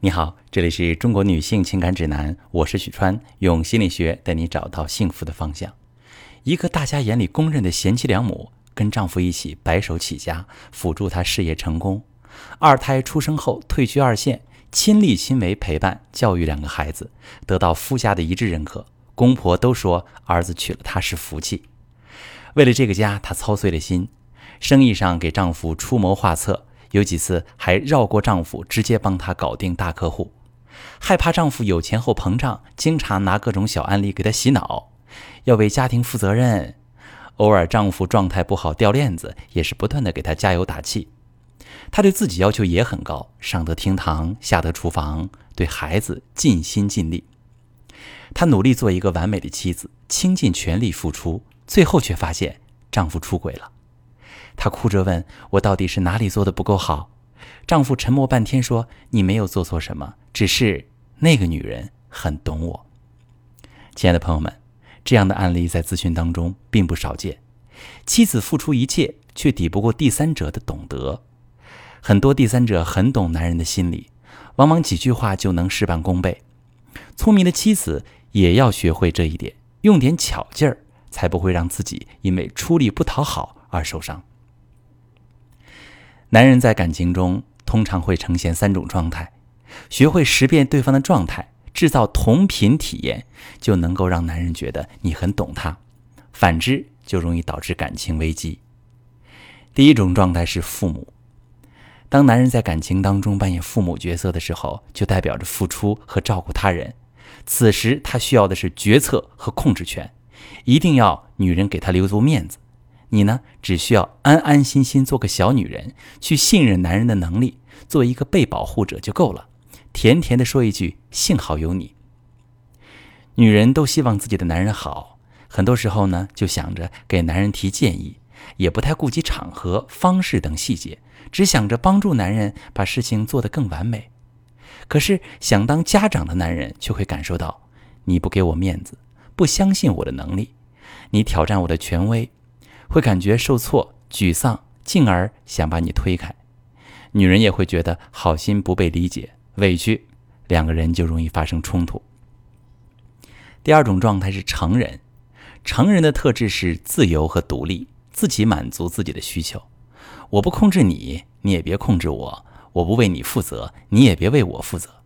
你好，这里是中国女性情感指南，我是许川，用心理学带你找到幸福的方向。一个大家眼里公认的贤妻良母，跟丈夫一起白手起家，辅助他事业成功。二胎出生后退居二线，亲力亲为陪伴教育两个孩子，得到夫家的一致认可。公婆都说儿子娶了她是福气。为了这个家，她操碎了心，生意上给丈夫出谋划策。有几次还绕过丈夫，直接帮他搞定大客户，害怕丈夫有钱后膨胀，经常拿各种小案例给他洗脑，要为家庭负责任。偶尔丈夫状态不好掉链子，也是不断的给他加油打气。她对自己要求也很高，上得厅堂，下得厨房，对孩子尽心尽力。她努力做一个完美的妻子，倾尽全力付出，最后却发现丈夫出轨了。她哭着问我：“到底是哪里做的不够好？”丈夫沉默半天说：“你没有做错什么，只是那个女人很懂我。”亲爱的朋友们，这样的案例在咨询当中并不少见。妻子付出一切，却抵不过第三者的懂得。很多第三者很懂男人的心理，往往几句话就能事半功倍。聪明的妻子也要学会这一点，用点巧劲儿，才不会让自己因为出力不讨好而受伤。男人在感情中通常会呈现三种状态，学会识别对方的状态，制造同频体验，就能够让男人觉得你很懂他；反之，就容易导致感情危机。第一种状态是父母，当男人在感情当中扮演父母角色的时候，就代表着付出和照顾他人。此时他需要的是决策和控制权，一定要女人给他留足面子。你呢，只需要安安心心做个小女人，去信任男人的能力，做一个被保护者就够了。甜甜的说一句“幸好有你”。女人都希望自己的男人好，很多时候呢，就想着给男人提建议，也不太顾及场合、方式等细节，只想着帮助男人把事情做得更完美。可是想当家长的男人却会感受到，你不给我面子，不相信我的能力，你挑战我的权威。会感觉受挫、沮丧，进而想把你推开。女人也会觉得好心不被理解、委屈，两个人就容易发生冲突。第二种状态是成人，成人的特质是自由和独立，自己满足自己的需求。我不控制你，你也别控制我；我不为你负责，你也别为我负责。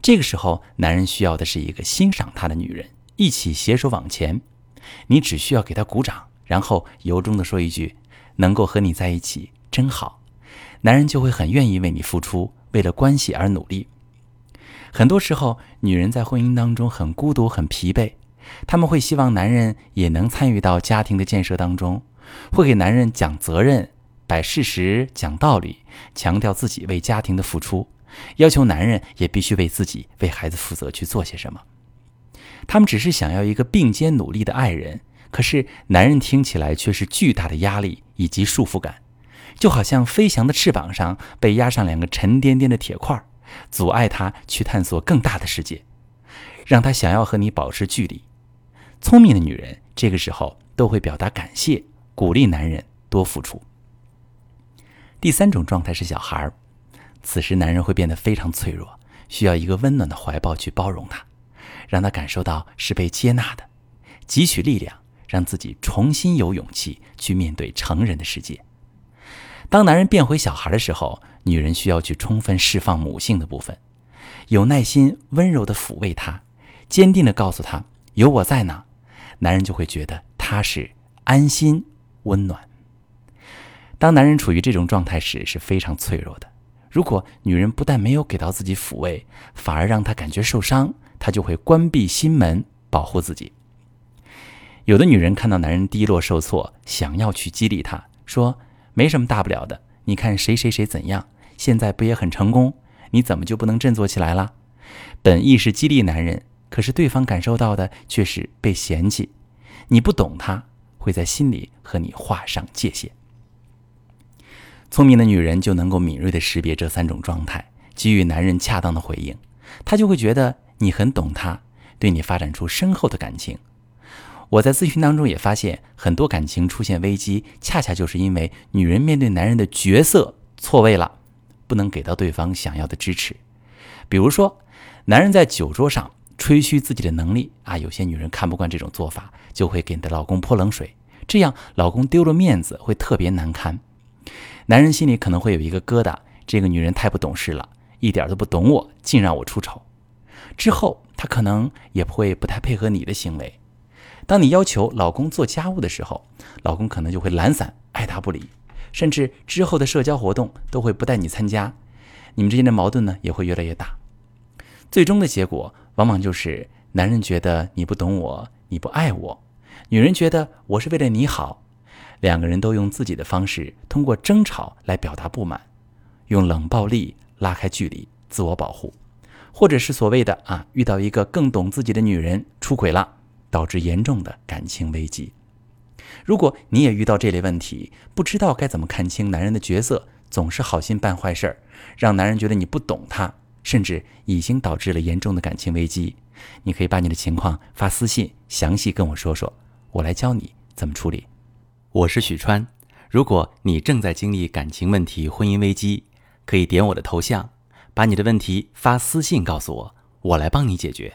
这个时候，男人需要的是一个欣赏他的女人，一起携手往前。你只需要给他鼓掌。然后由衷的说一句：“能够和你在一起真好。”男人就会很愿意为你付出，为了关系而努力。很多时候，女人在婚姻当中很孤独、很疲惫，他们会希望男人也能参与到家庭的建设当中，会给男人讲责任、摆事实、讲道理，强调自己为家庭的付出，要求男人也必须为自己、为孩子负责去做些什么。他们只是想要一个并肩努力的爱人。可是，男人听起来却是巨大的压力以及束缚感，就好像飞翔的翅膀上被压上两个沉甸甸的铁块，阻碍他去探索更大的世界，让他想要和你保持距离。聪明的女人这个时候都会表达感谢，鼓励男人多付出。第三种状态是小孩儿，此时男人会变得非常脆弱，需要一个温暖的怀抱去包容他，让他感受到是被接纳的，汲取力量。让自己重新有勇气去面对成人的世界。当男人变回小孩的时候，女人需要去充分释放母性的部分，有耐心、温柔的抚慰他，坚定的告诉他有我在呢，男人就会觉得踏实、安心、温暖。当男人处于这种状态时是非常脆弱的。如果女人不但没有给到自己抚慰，反而让他感觉受伤，他就会关闭心门，保护自己。有的女人看到男人低落受挫，想要去激励他，说：“没什么大不了的，你看谁谁谁怎样，现在不也很成功？你怎么就不能振作起来了？”本意是激励男人，可是对方感受到的却是被嫌弃。你不懂他，会在心里和你画上界限。聪明的女人就能够敏锐地识别这三种状态，给予男人恰当的回应，他就会觉得你很懂他，对你发展出深厚的感情。我在咨询当中也发现，很多感情出现危机，恰恰就是因为女人面对男人的角色错位了，不能给到对方想要的支持，比如说，男人在酒桌上吹嘘自己的能力啊，有些女人看不惯这种做法，就会给你的老公泼冷水，这样老公丢了面子会特别难堪。男人心里可能会有一个疙瘩，这个女人太不懂事了，一点都不懂我，竟让我出丑。之后他可能也不会不太配合你的行为。当你要求老公做家务的时候，老公可能就会懒散，爱答不理，甚至之后的社交活动都会不带你参加。你们之间的矛盾呢也会越来越大，最终的结果往往就是男人觉得你不懂我，你不爱我；女人觉得我是为了你好。两个人都用自己的方式，通过争吵来表达不满，用冷暴力拉开距离，自我保护，或者是所谓的啊，遇到一个更懂自己的女人出轨了，导致严重的感情危机。如果你也遇到这类问题，不知道该怎么看清男人的角色。总是好心办坏事儿，让男人觉得你不懂他，甚至已经导致了严重的感情危机。你可以把你的情况发私信，详细跟我说说，我来教你怎么处理。我是许川，如果你正在经历感情问题、婚姻危机，可以点我的头像，把你的问题发私信告诉我，我来帮你解决。